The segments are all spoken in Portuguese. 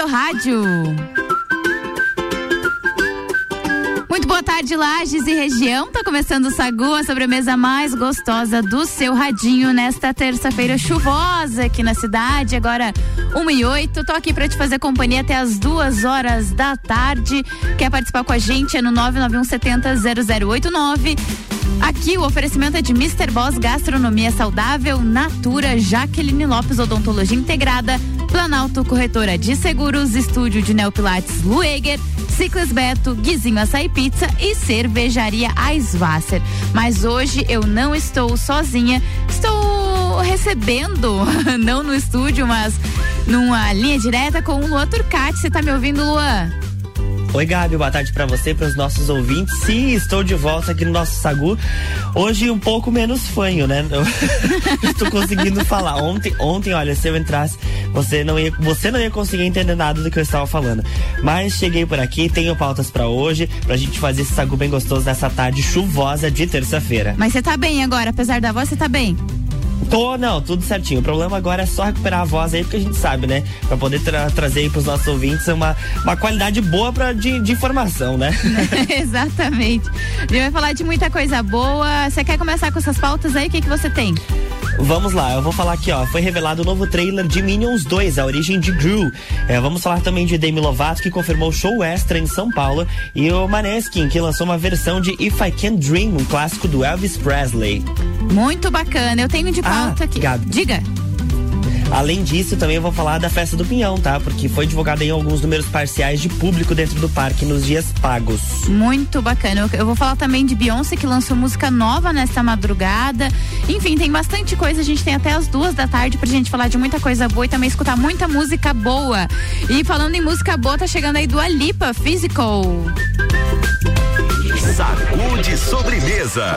seu rádio. Muito boa tarde, Lages e região. Tá começando o Sagu, a sobremesa mais gostosa do seu radinho nesta terça-feira chuvosa aqui na cidade. Agora, 1 e 8. Tô aqui para te fazer companhia até as duas horas da tarde. Quer participar com a gente? É no 991 70 0089. Aqui o oferecimento é de Mr. Boss Gastronomia Saudável, Natura, Jaqueline Lopes Odontologia Integrada, Planalto Corretora de Seguros, Estúdio de Neopilates Lueger, Ciclis Beto, Guizinho Açaí Pizza e Cervejaria Eisvasser. Mas hoje eu não estou sozinha, estou recebendo, não no estúdio, mas numa linha direta com o Luan Turcati. Você tá me ouvindo, Luan? Oi, Gabi, boa tarde para você, para os nossos ouvintes. Sim, estou de volta aqui no nosso Sagu. Hoje um pouco menos fanho, né? estou conseguindo falar. Ontem, ontem, olha, se eu entrasse, você não ia, você não ia conseguir entender nada do que eu estava falando. Mas cheguei por aqui, tenho pautas para hoje, pra gente fazer esse Sagu bem gostoso nessa tarde chuvosa de terça-feira. Mas você tá bem agora, apesar da voz, você tá bem? Tô, não, tudo certinho. O problema agora é só recuperar a voz aí, porque a gente sabe, né? Pra poder tra trazer aí pros nossos ouvintes uma, uma qualidade boa pra, de, de informação, né? Exatamente. A gente vai falar de muita coisa boa. Você quer começar com essas pautas aí? O que, que você tem? Vamos lá, eu vou falar aqui, ó. Foi revelado o novo trailer de Minions 2, a origem de Gru. É, vamos falar também de Demi Lovato, que confirmou show extra em São Paulo, e o Maneskin, que lançou uma versão de If I Can Dream, um clássico do Elvis Presley. Muito bacana. Eu tenho de pauta ah, aqui. Gabi. Diga. Além disso, também eu vou falar da festa do Pinhão, tá? Porque foi divulgado em alguns números parciais de público dentro do parque nos dias pagos. Muito bacana. Eu vou falar também de Beyoncé, que lançou música nova nesta madrugada. Enfim, tem bastante coisa. A gente tem até as duas da tarde pra gente falar de muita coisa boa e também escutar muita música boa. E falando em música boa, tá chegando aí do Alipa Physical. Sacude sobremesa.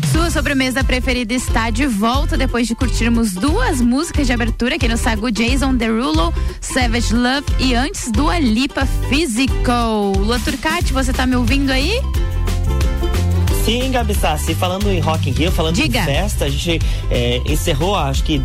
Sua sobremesa preferida está de volta depois de curtirmos duas músicas de abertura aqui no Sagu Jason Derulo, Savage Love e antes do Alipa Physical. Lua Turcati, você tá me ouvindo aí? Sim, Gabi Sassi, falando em Rock in Rio, falando Diga. em festa, a gente é, encerrou, acho que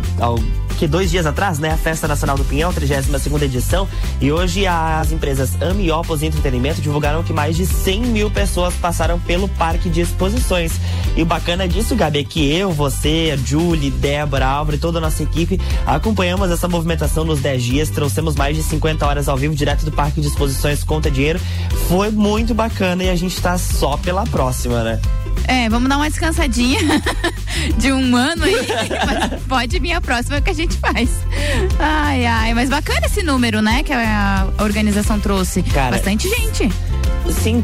que dois dias atrás, né, a Festa Nacional do Pinhão, 32 segunda edição, e hoje as empresas Amiopos Entretenimento divulgaram que mais de 100 mil pessoas passaram pelo parque de exposições. E o bacana disso, Gabi, é que eu, você, Julie, Débora, Álvaro e toda a nossa equipe acompanhamos essa movimentação nos 10 dias, trouxemos mais de 50 horas ao vivo direto do parque de exposições Conta Dinheiro. Foi muito bacana e a gente tá só pela próxima, né? É, vamos dar uma descansadinha de um ano aí. pode vir a próxima que a gente faz. Ai, ai, mas bacana esse número, né? Que a organização trouxe. Cara, Bastante gente. Sim,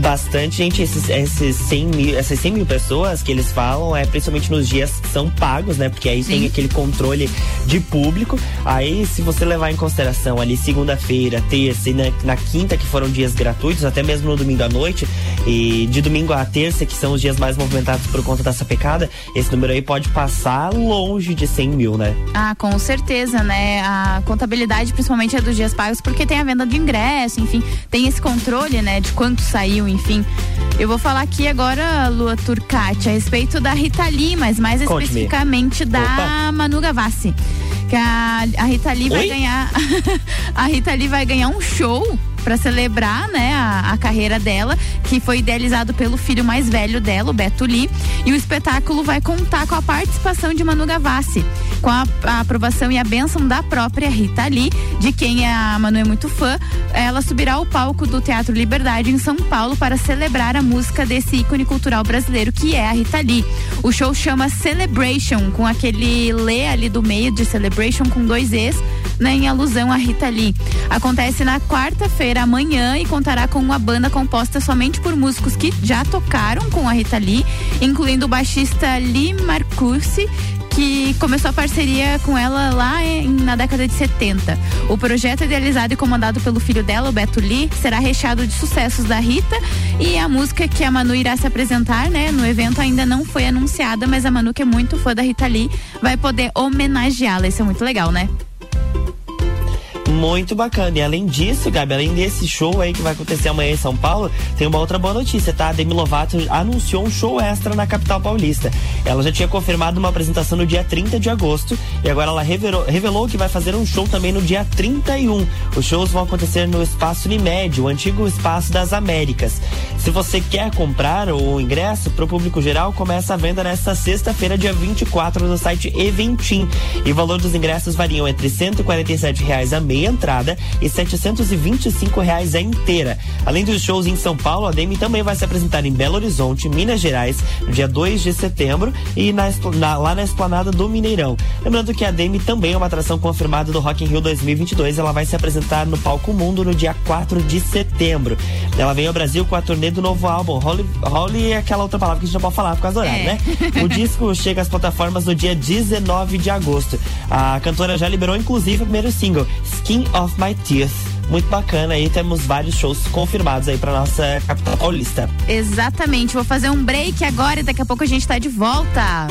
Bastante, gente. Esses, esses 100 mil, essas 100 mil pessoas que eles falam é principalmente nos dias que são pagos, né? Porque aí Sim. tem aquele controle de público. Aí, se você levar em consideração ali segunda-feira, terça e na, na, quinta, que foram dias gratuitos, até mesmo no domingo à noite, e de domingo à terça, que são os dias mais movimentados por conta dessa pecada, esse número aí pode passar longe de 100 mil, né? Ah, com certeza, né? A contabilidade, principalmente, é dos dias pagos, porque tem a venda de ingresso, enfim, tem esse controle, né? De quanto saiu, enfim. Eu vou falar aqui agora, Lua Turcati, a respeito da Rita Lee, mas mais especificamente da Opa. Manu Gavassi. Que a, a Rita Lee Oi? vai ganhar. a Rita Lee vai ganhar um show para celebrar, né, a, a, carreira dela, que foi idealizado pelo filho mais velho dela, o Beto Lee. E o espetáculo vai contar com a participação de Manu Gavassi, com a, a aprovação e a bênção da própria Rita Lee, de quem a Manu é muito fã. Ela subirá ao palco do Teatro Liberdade em São Paulo para celebrar a música desse ícone cultural brasileiro que é a Rita Lee. O show chama Celebration, com aquele Lê ali do meio de Celebration com dois E's, né, em alusão a Rita Lee. Acontece na quarta-feira amanhã e contará com uma banda composta somente por músicos que já tocaram com a Rita Lee, incluindo o baixista Lee Marcussi, que começou a parceria com ela lá em, na década de 70. O projeto idealizado e comandado pelo filho dela, o Beto Lee, será recheado de sucessos da Rita e a música que a Manu irá se apresentar, né, no evento ainda não foi anunciada, mas a Manu que é muito fã da Rita Lee vai poder homenageá-la. Isso é muito legal, né? Muito bacana. E além disso, Gabi, além desse show aí que vai acontecer amanhã em São Paulo, tem uma outra boa notícia, tá? A Demi Lovato anunciou um show extra na capital paulista. Ela já tinha confirmado uma apresentação no dia 30 de agosto e agora ela revelou, revelou que vai fazer um show também no dia 31. Os shows vão acontecer no Espaço Unimed, o antigo Espaço das Américas. Se você quer comprar o ingresso para o público geral, começa a venda nesta sexta-feira, dia 24, no site Eventim. E o valor dos ingressos variam entre 147 reais a meia entrada e 725 reais a inteira. Além dos shows em São Paulo, a Demi também vai se apresentar em Belo Horizonte, Minas Gerais, no dia 2 de setembro e na, na, lá na esplanada do Mineirão. Lembrando que a Demi também é uma atração confirmada do Rock in Rio 2022. Ela vai se apresentar no Palco Mundo no dia 4 de setembro. Ela vem ao Brasil com a turnê do novo álbum. Holly, Holly é aquela outra palavra que a gente não pode falar por causa do horário, é. né? O disco chega às plataformas no dia 19 de agosto. A cantora já liberou inclusive o primeiro single, Skin of My Teeth. Muito bacana aí, temos vários shows confirmados aí para nossa capital paulista. Exatamente, vou fazer um break agora e daqui a pouco a gente tá de volta.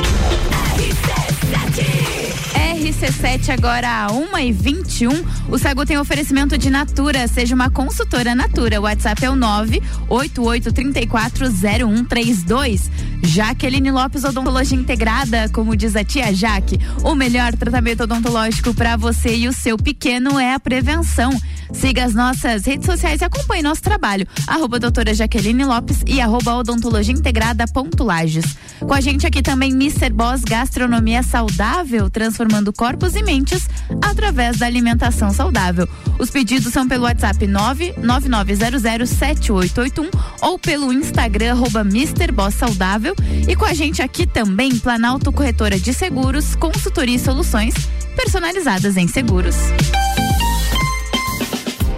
RC7 agora 1 e 21 O Sagu tem oferecimento de Natura. Seja uma consultora Natura. O WhatsApp é o 988340132. Jaqueline Lopes Odontologia Integrada, como diz a tia Jaque, o melhor tratamento odontológico para você e o seu pequeno é a prevenção. Siga as nossas redes sociais e acompanhe nosso trabalho. Arroba doutora Jaqueline Lopes e arroba odontologia integrada ponto Lages. Com a gente aqui também Mr. Boss Gastronomia Saudável, transformando corpos e mentes através da alimentação saudável. Os pedidos são pelo WhatsApp 999007881 ou pelo Instagram arroba Mr. Boss Saudável. E com a gente aqui também Planalto Corretora de Seguros, consultoria e soluções personalizadas em seguros.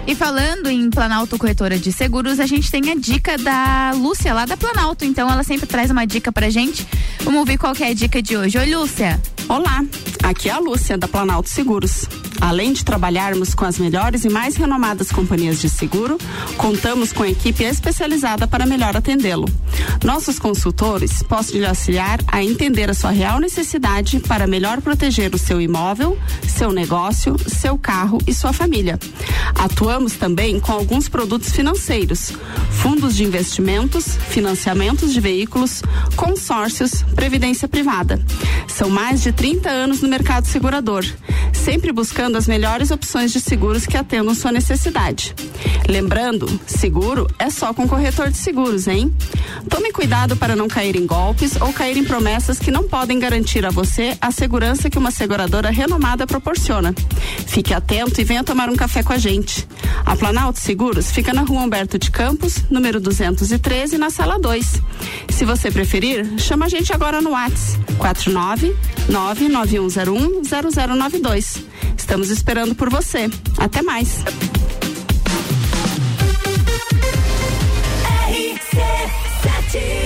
E falando em Planalto Corretora de Seguros, a gente tem a dica da Lúcia lá da Planalto. Então ela sempre traz uma dica pra gente. Vamos ver qual é a dica de hoje. Oi, Lúcia. Olá, aqui é a Lúcia da Planalto Seguros. Além de trabalharmos com as melhores e mais renomadas companhias de seguro, contamos com equipe especializada para melhor atendê-lo. Nossos consultores possam lhe auxiliar a entender a sua real necessidade para melhor proteger o seu imóvel, seu negócio, seu carro e sua família. Atuamos também com alguns produtos financeiros, fundos de investimentos, financiamentos de veículos, consórcios, previdência privada. São mais de 30 anos no mercado segurador, sempre buscando as melhores opções de seguros que atendam sua necessidade. Lembrando, seguro é só com corretor de seguros, hein? Tome cuidado para não cair em golpes ou cair em promessas que não podem garantir a você a segurança que uma seguradora renomada proporciona. Fique atento e venha tomar um café com a gente. A Planalto Seguros fica na rua Humberto de Campos, número 213, na sala 2. Se você preferir, chama a gente agora no WhatsApp 49 99101 0092. Estamos esperando por você. Até mais. Ativa.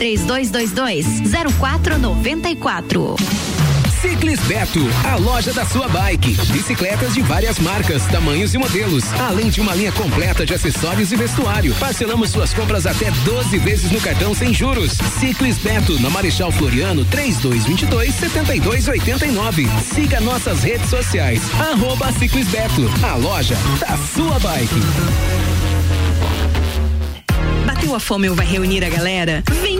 3222 0494. Ciclis Beto, a loja da sua bike. Bicicletas de várias marcas, tamanhos e modelos, além de uma linha completa de acessórios e vestuário. Parcelamos suas compras até 12 vezes no cartão sem juros. Ciclis Beto, na Marechal Floriano, 3222 7289. Siga nossas redes sociais. Arroba Ciclis Beto, a loja da sua bike. Bateu a fome ou vai reunir a galera? Vem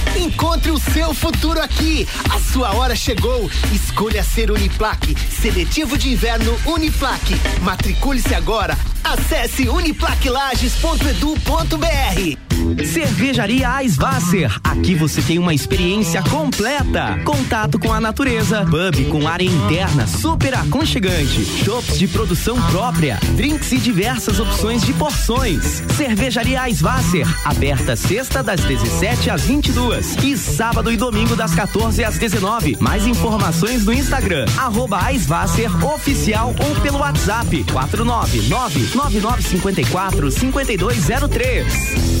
Encontre o seu futuro aqui. A sua hora chegou. Escolha ser Uniplaque. Seletivo de inverno Uniplaque. Matricule-se agora. Acesse uniplaquilages.edu.br. Cervejaria Eisvasser. Aqui você tem uma experiência completa. Contato com a natureza, pub com área interna super aconchegante, shops de produção própria, drinks e diversas opções de porções. Cervejaria Eisvasser, aberta sexta das 17 às 22 e sábado e domingo das 14 às 19. Mais informações no Instagram arroba oficial ou pelo WhatsApp 499 9954 5203.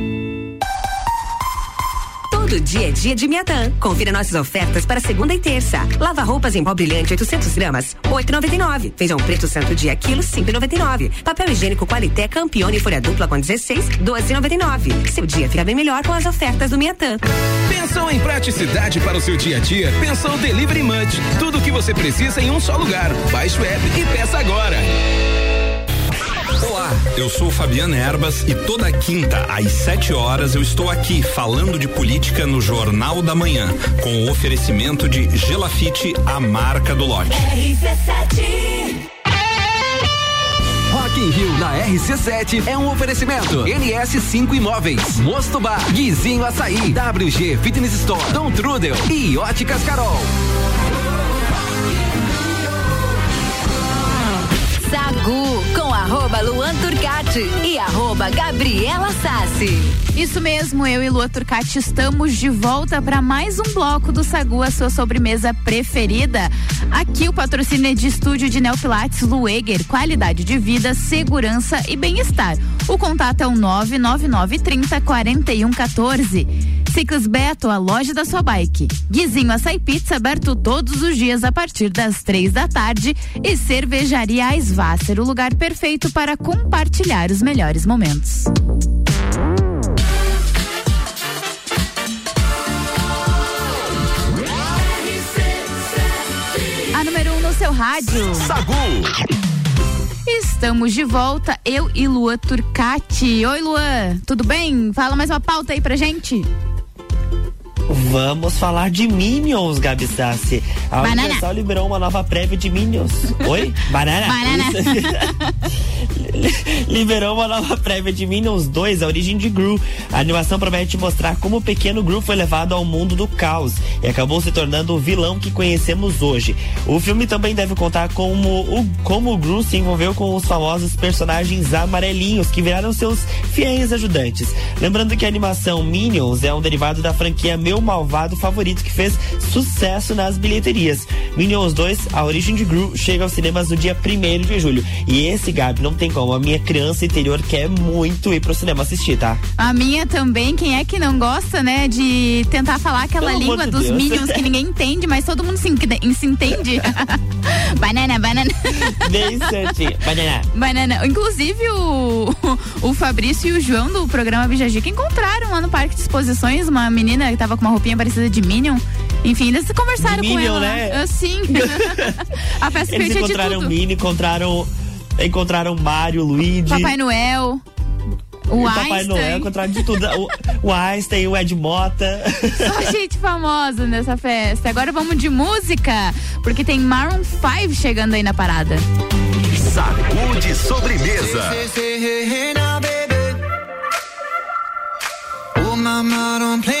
Todo dia é dia de Miatã. Confira nossas ofertas para segunda e terça. Lava roupas em pó brilhante 800 gramas, 8,99. Feijão preto santo dia quilo, 5,99. Papel higiênico Qualité Campione folha dupla com 16, 12,99. Seu dia fica bem melhor com as ofertas do Miatã. Pensou em praticidade para o seu dia a dia? Pensou Delivery Munch. Tudo o que você precisa em um só lugar. Baixe o app e peça agora. Eu sou Fabiana Erbas e toda quinta às 7 horas eu estou aqui falando de política no Jornal da Manhã, com o oferecimento de Gelafite, a marca do lote. Rock in Rio na RC7 é um oferecimento. NS5 Imóveis, Mosto Bar, Guizinho Açaí, WG Fitness Store, Dom Trudel e Óticas Carol. Sagu com arroba Luan Turcati e arroba Gabriela Sassi. Isso mesmo, eu e Lua Turcati estamos de volta para mais um bloco do Sagu, a sua sobremesa preferida. Aqui o patrocínio é de estúdio de Neopilates Lueger, qualidade de vida, segurança e bem-estar. O contato é o 99930 4114. Ciclos Beto, a loja da sua bike. Guizinho Açaí Pizza, aberto todos os dias a partir das três da tarde. E Cervejaria Svasser, o lugar perfeito para compartilhar os melhores momentos. A número 1 um no seu rádio. Sagu. Estamos de volta, eu e Lua Turcati. Oi, Luan, tudo bem? Fala mais uma pauta aí pra gente. Vamos falar de Minions, Gabi Sassi. A Banana. Universal liberou uma nova prévia de Minions. Oi? Banana? Banana. Liberou uma nova prévia de Minions 2, a origem de Gru. A animação promete mostrar como o pequeno Gru foi levado ao mundo do caos e acabou se tornando o vilão que conhecemos hoje. O filme também deve contar como o, como o Gru se envolveu com os famosos personagens amarelinhos que viraram seus fiéis ajudantes. Lembrando que a animação Minions é um derivado da franquia Meu Malvado Favorito que fez sucesso nas bilheterias. Minions 2, a origem de Gru, chega aos cinemas no dia 1 de julho. E esse, Gabi, não tem como. A minha criança interior quer muito ir pro cinema assistir, tá? A minha também, quem é que não gosta, né, de tentar falar aquela Pelo língua de dos Deus. Minions que ninguém entende, mas todo mundo se, se entende. banana, banana. Bem certinho. Banana. Banana. Inclusive, o, o Fabrício e o João do programa Bijagica encontraram lá no Parque de Exposições uma menina que tava com uma roupinha parecida de Minion. Enfim, eles conversaram De com Minion, ela. né? lá. Sim. A festa Eles de encontraram tudo. Mini, encontraram. Encontraram Mario, Luigi. Papai Noel. O e Papai Einstein. Noel, encontraram de tudo. o, o Einstein, o Ed Mota. Só gente famosa nessa festa. Agora vamos de música, porque tem Maroon 5 chegando aí na parada. Sacude sobremesa. Oh, mama, don't play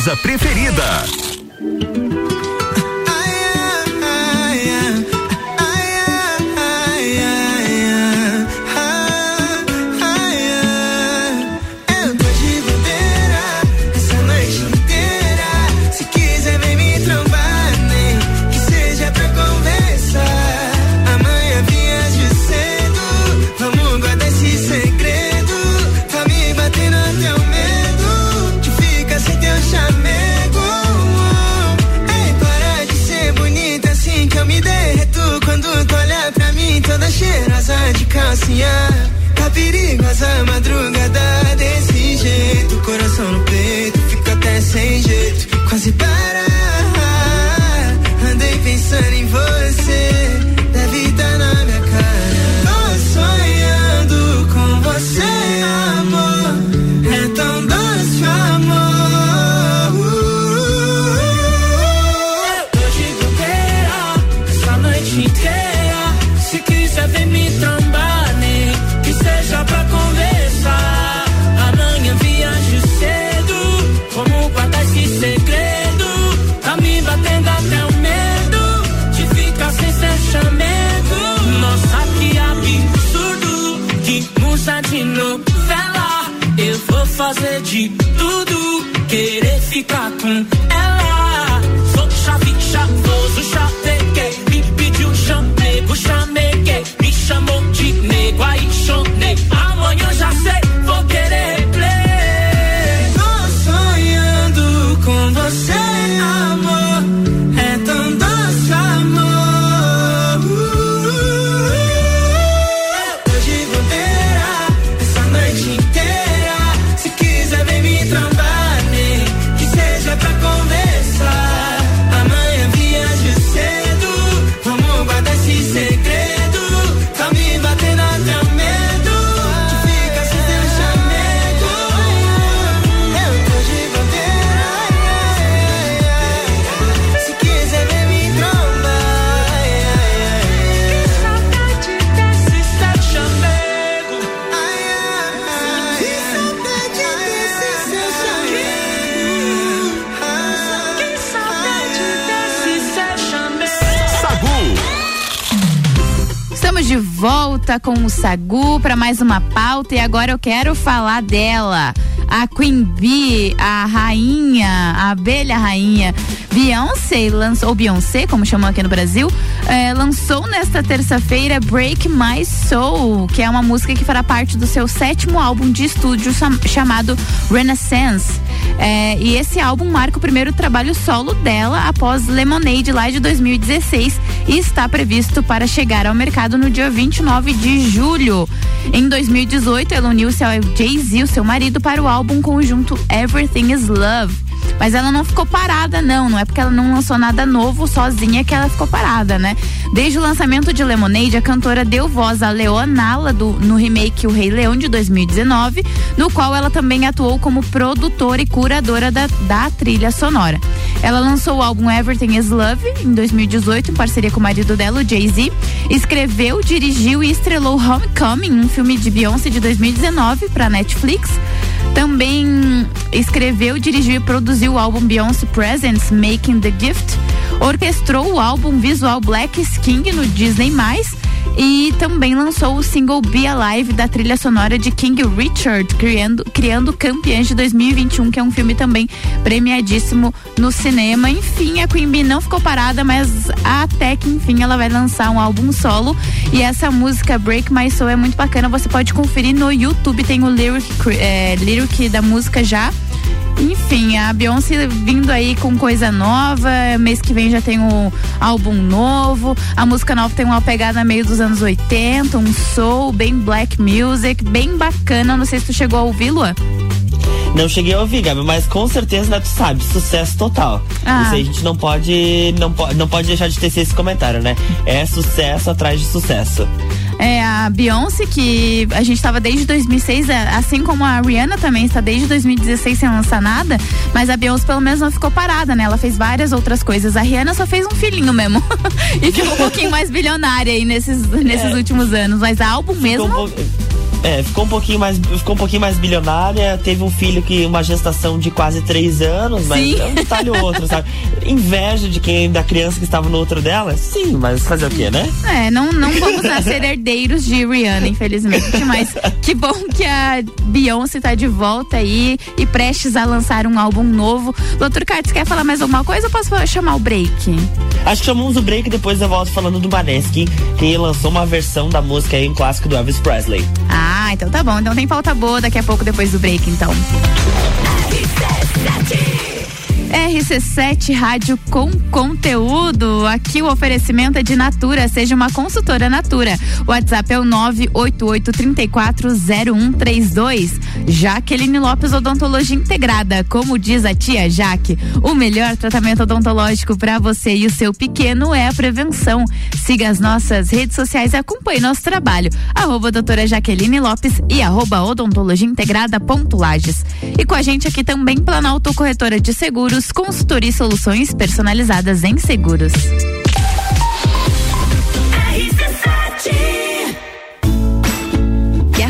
Sobremesa preferida. Fazer de tudo, querer ficar com ela. Volta com o Sagu para mais uma pauta e agora eu quero falar dela. A Queen Bee, a rainha, a abelha rainha. Beyoncé lançou, ou Beyoncé, como chamam aqui no Brasil, eh, lançou nesta terça-feira Break My Soul, que é uma música que fará parte do seu sétimo álbum de estúdio cham- chamado Renaissance. Eh, e esse álbum marca o primeiro trabalho solo dela após Lemonade lá de 2016 e está previsto para chegar ao mercado no dia 29 de julho. Em 2018, ela uniu-se ao Jay-Z, seu marido, para o álbum conjunto Everything is Love. Mas ela não ficou parada, não. Não é porque ela não lançou nada novo sozinha que ela ficou parada, né? Desde o lançamento de Lemonade, a cantora deu voz a Leonala do, no remake O Rei Leão de 2019, no qual ela também atuou como produtora e curadora da, da trilha sonora. Ela lançou o álbum Everything is Love em 2018, em parceria com o marido dela, o Jay-Z. Escreveu, dirigiu e estrelou Homecoming, um filme de Beyoncé de 2019 para Netflix. Também escreveu, dirigiu e produziu o álbum Beyoncé Presents Making the Gift. Orquestrou o álbum visual Black Skin no Disney+. E também lançou o single Be Alive da trilha sonora de King Richard, criando, criando Campeãs de 2021, que é um filme também premiadíssimo no cinema. Enfim, a Queen Bee não ficou parada, mas até que enfim ela vai lançar um álbum solo. E essa música Break My Soul é muito bacana. Você pode conferir no YouTube, tem o lyric, é, lyric da música já. Enfim, a Beyoncé vindo aí com coisa nova. Mês que vem já tem um álbum novo. A música nova tem uma pegada meio dos anos 80, um soul, bem black music, bem bacana. Não sei se tu chegou a ouvir, Luan. Não cheguei a ouvir, Gabi, mas com certeza, né, tu sabe, sucesso total. Ah. Isso aí a gente não pode, não, po não pode deixar de tecer esse comentário, né? É sucesso atrás de sucesso. É a Beyoncé, que a gente estava desde 2006, é, assim como a Rihanna também está desde 2016 sem lançar nada, mas a Beyoncé pelo menos não ficou parada, né? Ela fez várias outras coisas. A Rihanna só fez um filhinho mesmo. e ficou um pouquinho mais bilionária aí nesses, nesses últimos anos. Mas álbum mesmo. Ficou É, ficou um pouquinho mais, ficou um pouquinho mais bilionária, teve um filho que uma gestação de quase três anos, mas Sim. é um detalhe ou outro, sabe? Inveja de quem da criança que estava no outro dela? Sim, mas fazer o quê, né? É, não, não vamos nascer herdeiros de Rihanna, infelizmente. Mas que bom que a Beyoncé tá de volta aí e prestes a lançar um álbum novo. Doutor Cartes, quer falar mais alguma coisa ou posso chamar o break? Acho que chamamos o break e depois eu volto falando do Maneskin, que lançou uma versão da música aí, um clássico do Elvis Presley. Ah, então tá bom. Então tem pauta boa daqui a pouco depois do break, então. RC7 Rádio com conteúdo. Aqui o oferecimento é de Natura, seja uma consultora Natura. O WhatsApp é o 988340132. Jaqueline Lopes Odontologia Integrada. Como diz a tia Jaque, o melhor tratamento odontológico para você e o seu pequeno é a prevenção. Siga as nossas redes sociais e acompanhe nosso trabalho. Arroba doutora Jaqueline Lopes e arroba odontologia integrada ponto Lages. E com a gente aqui também Planalto Corretora de Seguros, consultoria e soluções personalizadas em seguros.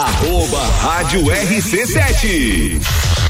Arroba Rádio RC7.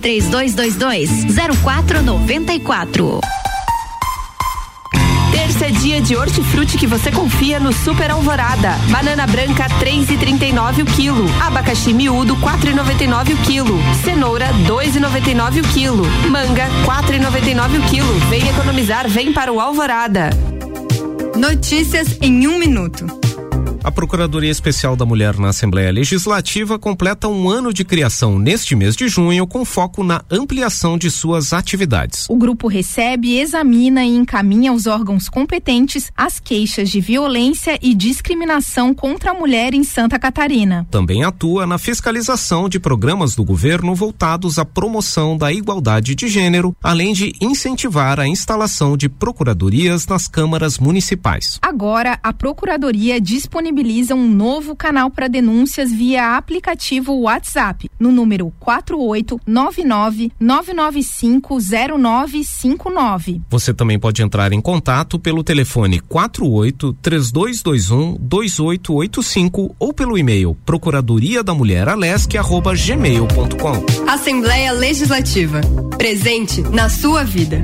3222 0494. Terça é dia de hortifruti que você confia no Super Alvorada. Banana branca 3,39 o quilo. Abacaxi miúdo 4,99 o quilo. Cenoura 2,99 o quilo. Manga 4,99 o quilo. Vem economizar, vem para o Alvorada. Notícias em um minuto. A Procuradoria Especial da Mulher na Assembleia Legislativa completa um ano de criação neste mês de junho, com foco na ampliação de suas atividades. O grupo recebe, examina e encaminha aos órgãos competentes as queixas de violência e discriminação contra a mulher em Santa Catarina. Também atua na fiscalização de programas do governo voltados à promoção da igualdade de gênero, além de incentivar a instalação de procuradorias nas câmaras municipais. Agora, a Procuradoria disponibiliza disponibiliza um novo canal para denúncias via aplicativo WhatsApp no número 4899-9950959. Você também pode entrar em contato pelo telefone 48 3221 2885 ou pelo e-mail procuradoria da mulher gmail.com. Assembleia Legislativa. Presente na sua vida.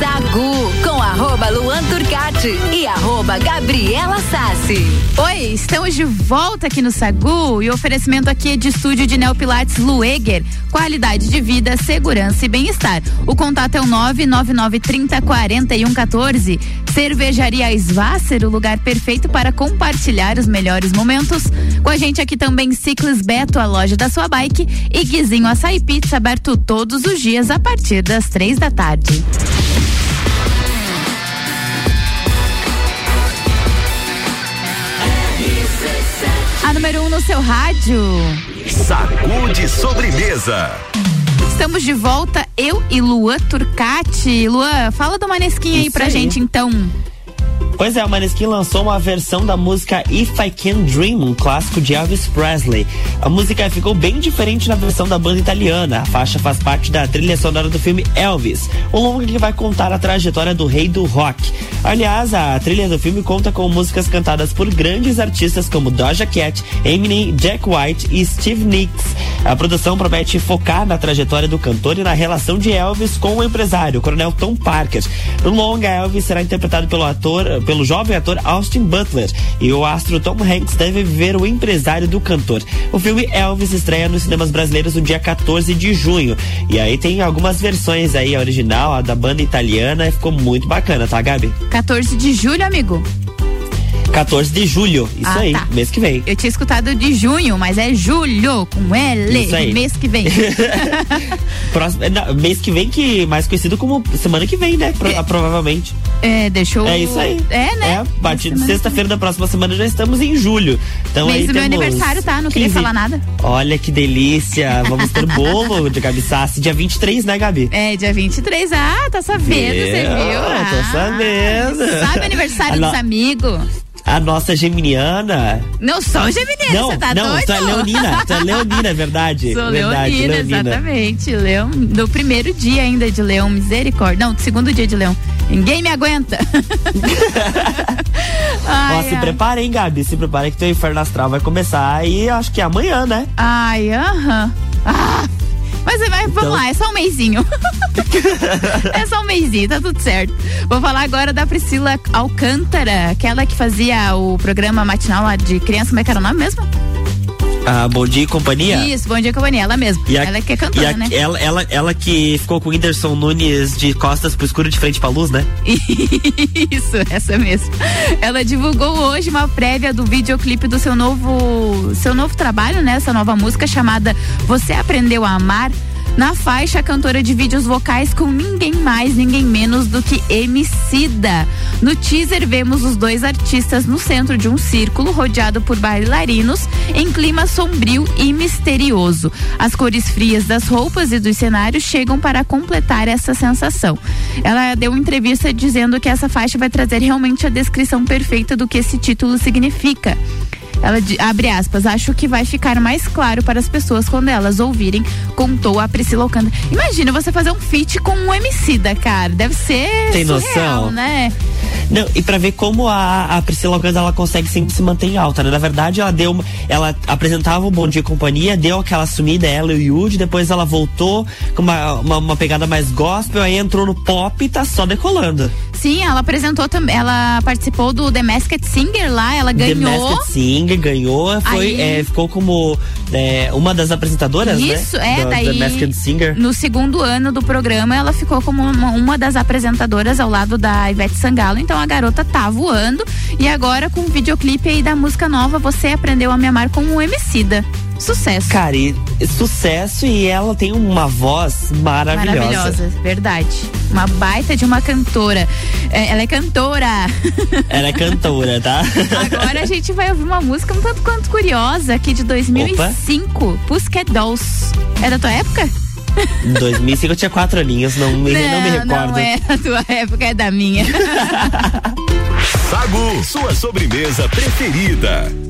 Sagu com arroba Luan Turcati e arroba Gabriela Sassi. Oi, estamos de volta aqui no Sagu e oferecimento aqui é de estúdio de Neopilates Lueger. Qualidade de vida, segurança e bem-estar. O contato é o 99930 4114. Cervejaria Svasser, o lugar perfeito para compartilhar os melhores momentos. Com a gente aqui também Ciclis Beto, a loja da sua bike e Guizinho Açaí Pizza, aberto todos os dias a partir das três da tarde. Número 1 um no seu rádio. Sacude sobremesa. Estamos de volta, eu e Luan Turcati. Luan, fala do Manesquim aí pra aí. gente então. Pois é, o Maneskin lançou uma versão da música If I Can Dream, um clássico de Elvis Presley. A música ficou bem diferente na versão da banda italiana. A faixa faz parte da trilha sonora do filme Elvis, um longa que vai contar a trajetória do rei do rock. Aliás, a trilha do filme conta com músicas cantadas por grandes artistas como Doja Cat, Eminem, Jack White e Steve Nicks. A produção promete focar na trajetória do cantor e na relação de Elvis com o empresário, o coronel Tom Parker. No longa, Elvis será interpretado pelo ator, pelo jovem ator Austin Butler e o astro Tom Hanks deve viver o empresário do cantor. O filme Elvis estreia nos cinemas brasileiros no dia 14 de junho. E aí tem algumas versões aí, a original, a da banda italiana, ficou muito bacana, tá, Gabi? 14 de julho, amigo. 14 de julho, isso Ah, aí, tá. mês que vem. Eu tinha escutado de junho, mas é julho, com L, Isso aí. mês que vem. Próximo, é, não, mês que vem, que mais conhecido como semana que vem, né? Pro- provavelmente. É, deixou. É isso aí. É, né? É, a partir de sexta-feira da próxima semana já estamos em julho. Então mês aí do meu aniversário, tá? Não queria 15. falar nada. Olha que delícia. Vamos ter bolo de Gabi Sassi, dia 23, né, Gabi? É, dia 23. Ah, tá sabendo, você viu? Tô Ah, sabendo. Sabe aniversário dos amigos? A nossa geminiana. Não sou geminiana, não, você tá não, doido? tu é leonina. Tu é leonina, é verdade. Sou verdade, leonina, exatamente. Leão, do primeiro dia ainda de leão, misericórdia. Não, do segundo dia de leão. Ninguém me aguenta. Ai, Ó, se ai. prepara, hein, Gabi? Se prepara que teu inferno astral vai começar e acho que é amanhã, né? Ai, aham. Ah, mas vai, vamos Então- lá, é só um mêsinho. é só um mêsinho, tá tudo certo. Vou falar agora da Priscila Alcântara, aquela que fazia o programa matinal lá de criança, como é que era o nome mesmo? Ah, bom dia e companhia. Isso, Bom Dia Companhia, ela mesma. E a- ela que é e cantora, a- né? Ela, ela, ela que ficou com o Whindersson Nunes de costas pro escuro de frente pra luz, né? Isso, essa mesmo. Ela divulgou hoje uma prévia do videoclipe do seu novo, seu novo trabalho, né? Essa nova música chamada Você Aprendeu a Amar. Na faixa, a cantora de vídeos vocais com ninguém mais, ninguém menos do que Emicida. No teaser, vemos os dois artistas no centro de um círculo rodeado por bailarinos em clima sombrio e misterioso. As cores frias das roupas e dos cenários chegam para completar essa sensação. Ela deu entrevista dizendo que essa faixa vai trazer realmente a descrição perfeita do que esse título significa. Ela abre aspas, acho que vai ficar mais claro para as pessoas quando elas ouvirem, contou a Priscila Alcântara. Imagina você fazer um feat com um Emicida, cara. Deve ser Tem surreal, noção? né? Não, e pra ver como a, a Priscila Alcântara ela consegue sempre se manter em alta, né? Na verdade, ela deu uma, ela apresentava o Bom Dia e Companhia, deu aquela sumida, ela e o Yudi, depois ela voltou com uma, uma, uma pegada mais gospel, aí entrou no pop e tá só decolando. Sim, ela apresentou também, ela participou do The Masked Singer lá, ela The ganhou. Masked Singer ganhou, foi, é, ficou como é, uma das apresentadoras, Isso, né? é, Do- daí. Masked Singer. No segundo ano do programa, ela ficou como uma, uma das apresentadoras ao lado da Ivete Sangalo. Então a garota tá voando. E agora com o videoclipe aí da música nova, você aprendeu a me amar com o Emicida. Sucesso. Cara, e, sucesso e ela tem uma voz maravilhosa. Maravilhosa, verdade. Uma baita de uma cantora. É, ela é cantora. Ela é cantora, tá? Agora a gente vai ouvir uma música um tanto quanto curiosa aqui de 2005, Pussycat Dolls. É da tua época? Em 2005 eu tinha quatro aninhos, não me, não, me recordo. Não é da tua época, é da minha. Sagu, sua sobremesa preferida.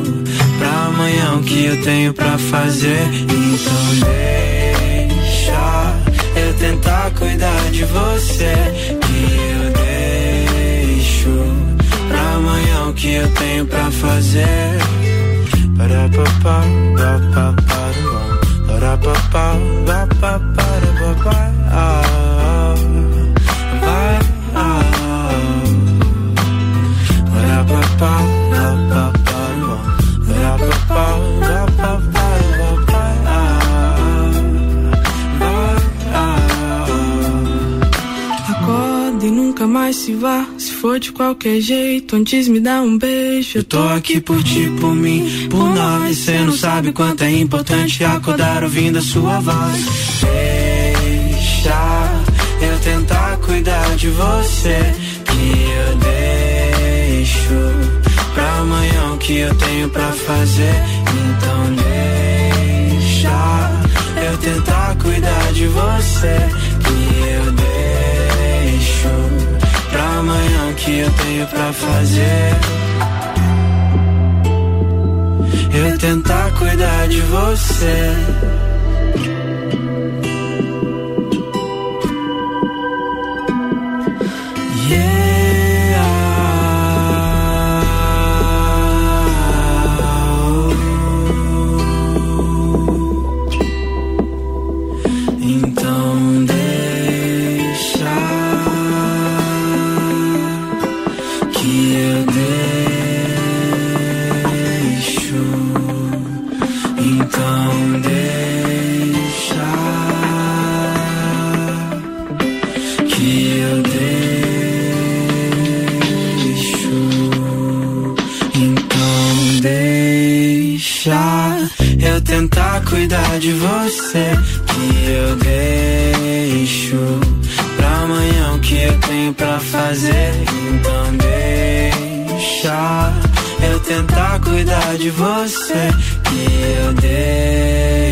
amanhã o que eu tenho pra fazer. Então deixa eu tentar cuidar de você. Que eu deixo pra amanhã o que eu tenho pra fazer. Para papá, papá, para para papá, papá, para papá. Vai, ah, para papá, papá. se vá, se for de qualquer jeito, antes me dá um beijo. Eu tô aqui por ti, por mim, por nós. Cê não sabe quanto é importante acordar ouvindo a sua voz. Deixa eu tentar cuidar de você, que eu deixo pra amanhã o que eu tenho pra fazer. Então deixa eu tentar cuidar de você que eu tenho pra fazer. Eu tentar cuidar de você. cuidar de você que eu deixo pra amanhã o que eu tenho pra fazer. Então deixa eu tentar cuidar de você que eu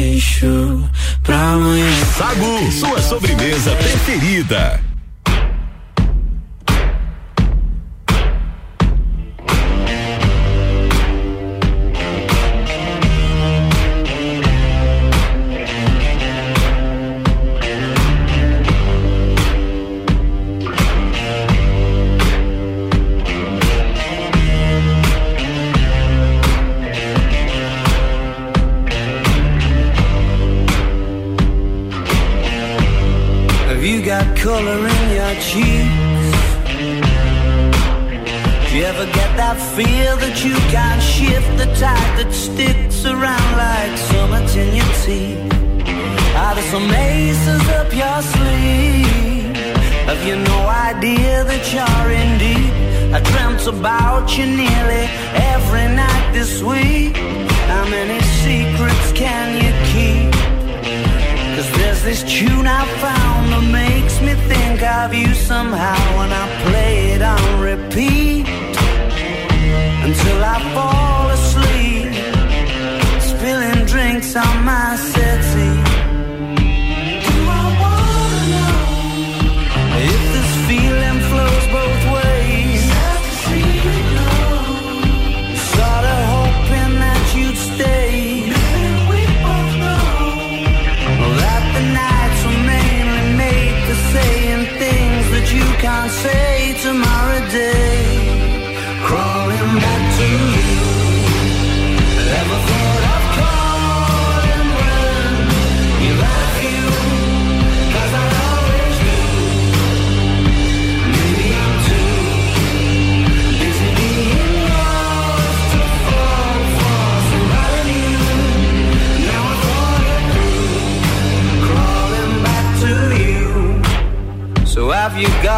deixo pra amanhã. Sagu, sua sobremesa preferida.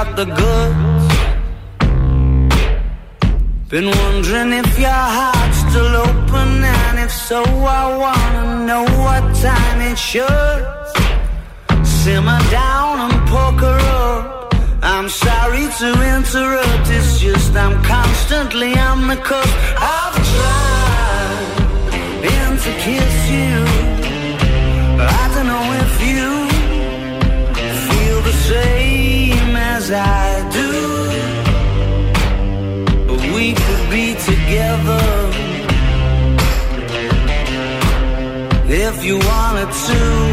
got the goods. Been wondering if your heart's still open, and if so, I wanna know what time it should. Simmer down and poker up. I'm sorry to interrupt, it's just I'm constantly on the cusp. I've tried been to kiss you. I don't know if I do. But we could be together if you wanted to.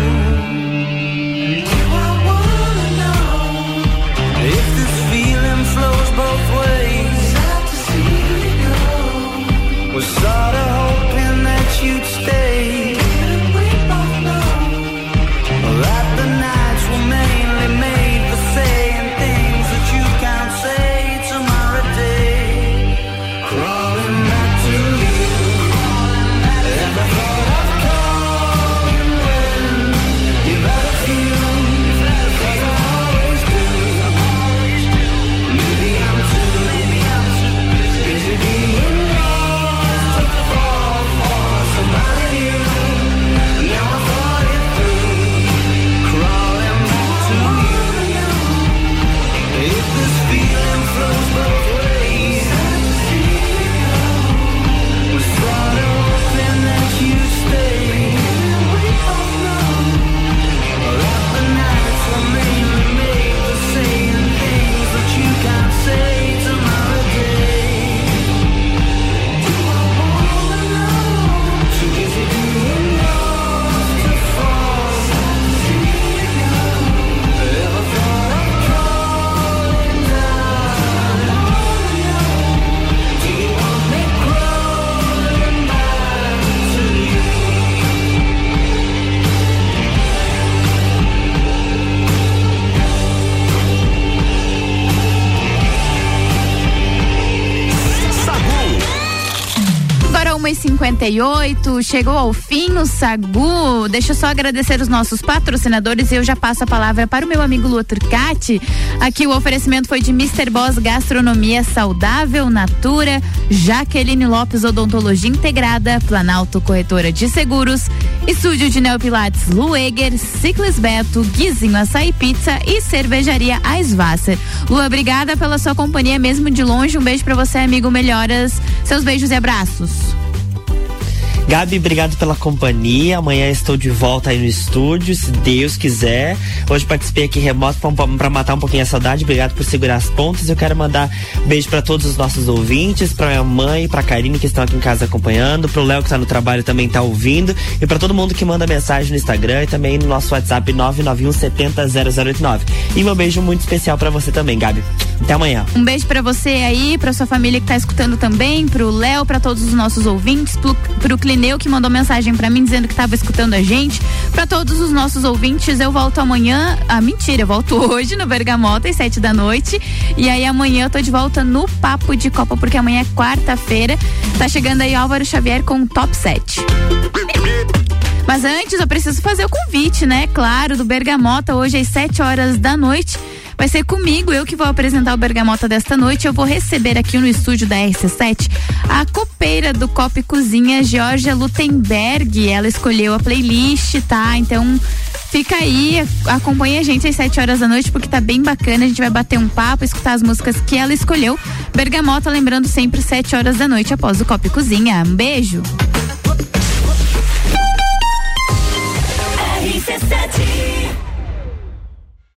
1h58, chegou ao fim o Sagu. Deixa eu só agradecer os nossos patrocinadores e eu já passo a palavra para o meu amigo Lu Turcati. Aqui o oferecimento foi de Mr. Boss Gastronomia Saudável, Natura, Jaqueline Lopes Odontologia Integrada, Planalto Corretora de Seguros, Estúdio de Neopilates Lueger, Ciclis Beto, Guizinho Açaí Pizza e Cervejaria Eisvasser. Lu, obrigada pela sua companhia mesmo de longe. Um beijo para você, amigo. Melhoras. Seus beijos e abraços. Gabi, obrigado pela companhia. Amanhã estou de volta aí no estúdio, se Deus quiser. Hoje participei aqui remoto para matar um pouquinho a saudade. Obrigado por segurar as pontas. Eu quero mandar beijo para todos os nossos ouvintes, para minha mãe, para Karine que estão aqui em casa acompanhando, pro Léo que está no trabalho também tá ouvindo e para todo mundo que manda mensagem no Instagram e também no nosso WhatsApp 991 70 0089. E meu beijo muito especial para você também, Gabi. Até amanhã. Um beijo pra você aí, pra sua família que tá escutando também, pro Léo, pra todos os nossos ouvintes, pro, pro Clineu que mandou mensagem pra mim dizendo que tava escutando a gente, pra todos os nossos ouvintes. Eu volto amanhã, ah, mentira, eu volto hoje no Bergamota às sete da noite. E aí amanhã eu tô de volta no Papo de Copa, porque amanhã é quarta-feira. Tá chegando aí Álvaro Xavier com o Top 7. Mas antes eu preciso fazer o convite, né? Claro, do Bergamota hoje às 7 horas da noite. Vai ser comigo, eu que vou apresentar o Bergamota desta noite. Eu vou receber aqui no estúdio da RC7 a copeira do Copa e Cozinha, Georgia Lutemberg. Ela escolheu a playlist, tá? Então fica aí, acompanha a gente às 7 horas da noite, porque tá bem bacana. A gente vai bater um papo, escutar as músicas que ela escolheu. Bergamota, lembrando sempre 7 horas da noite após o Copa e Cozinha. Um beijo. RC7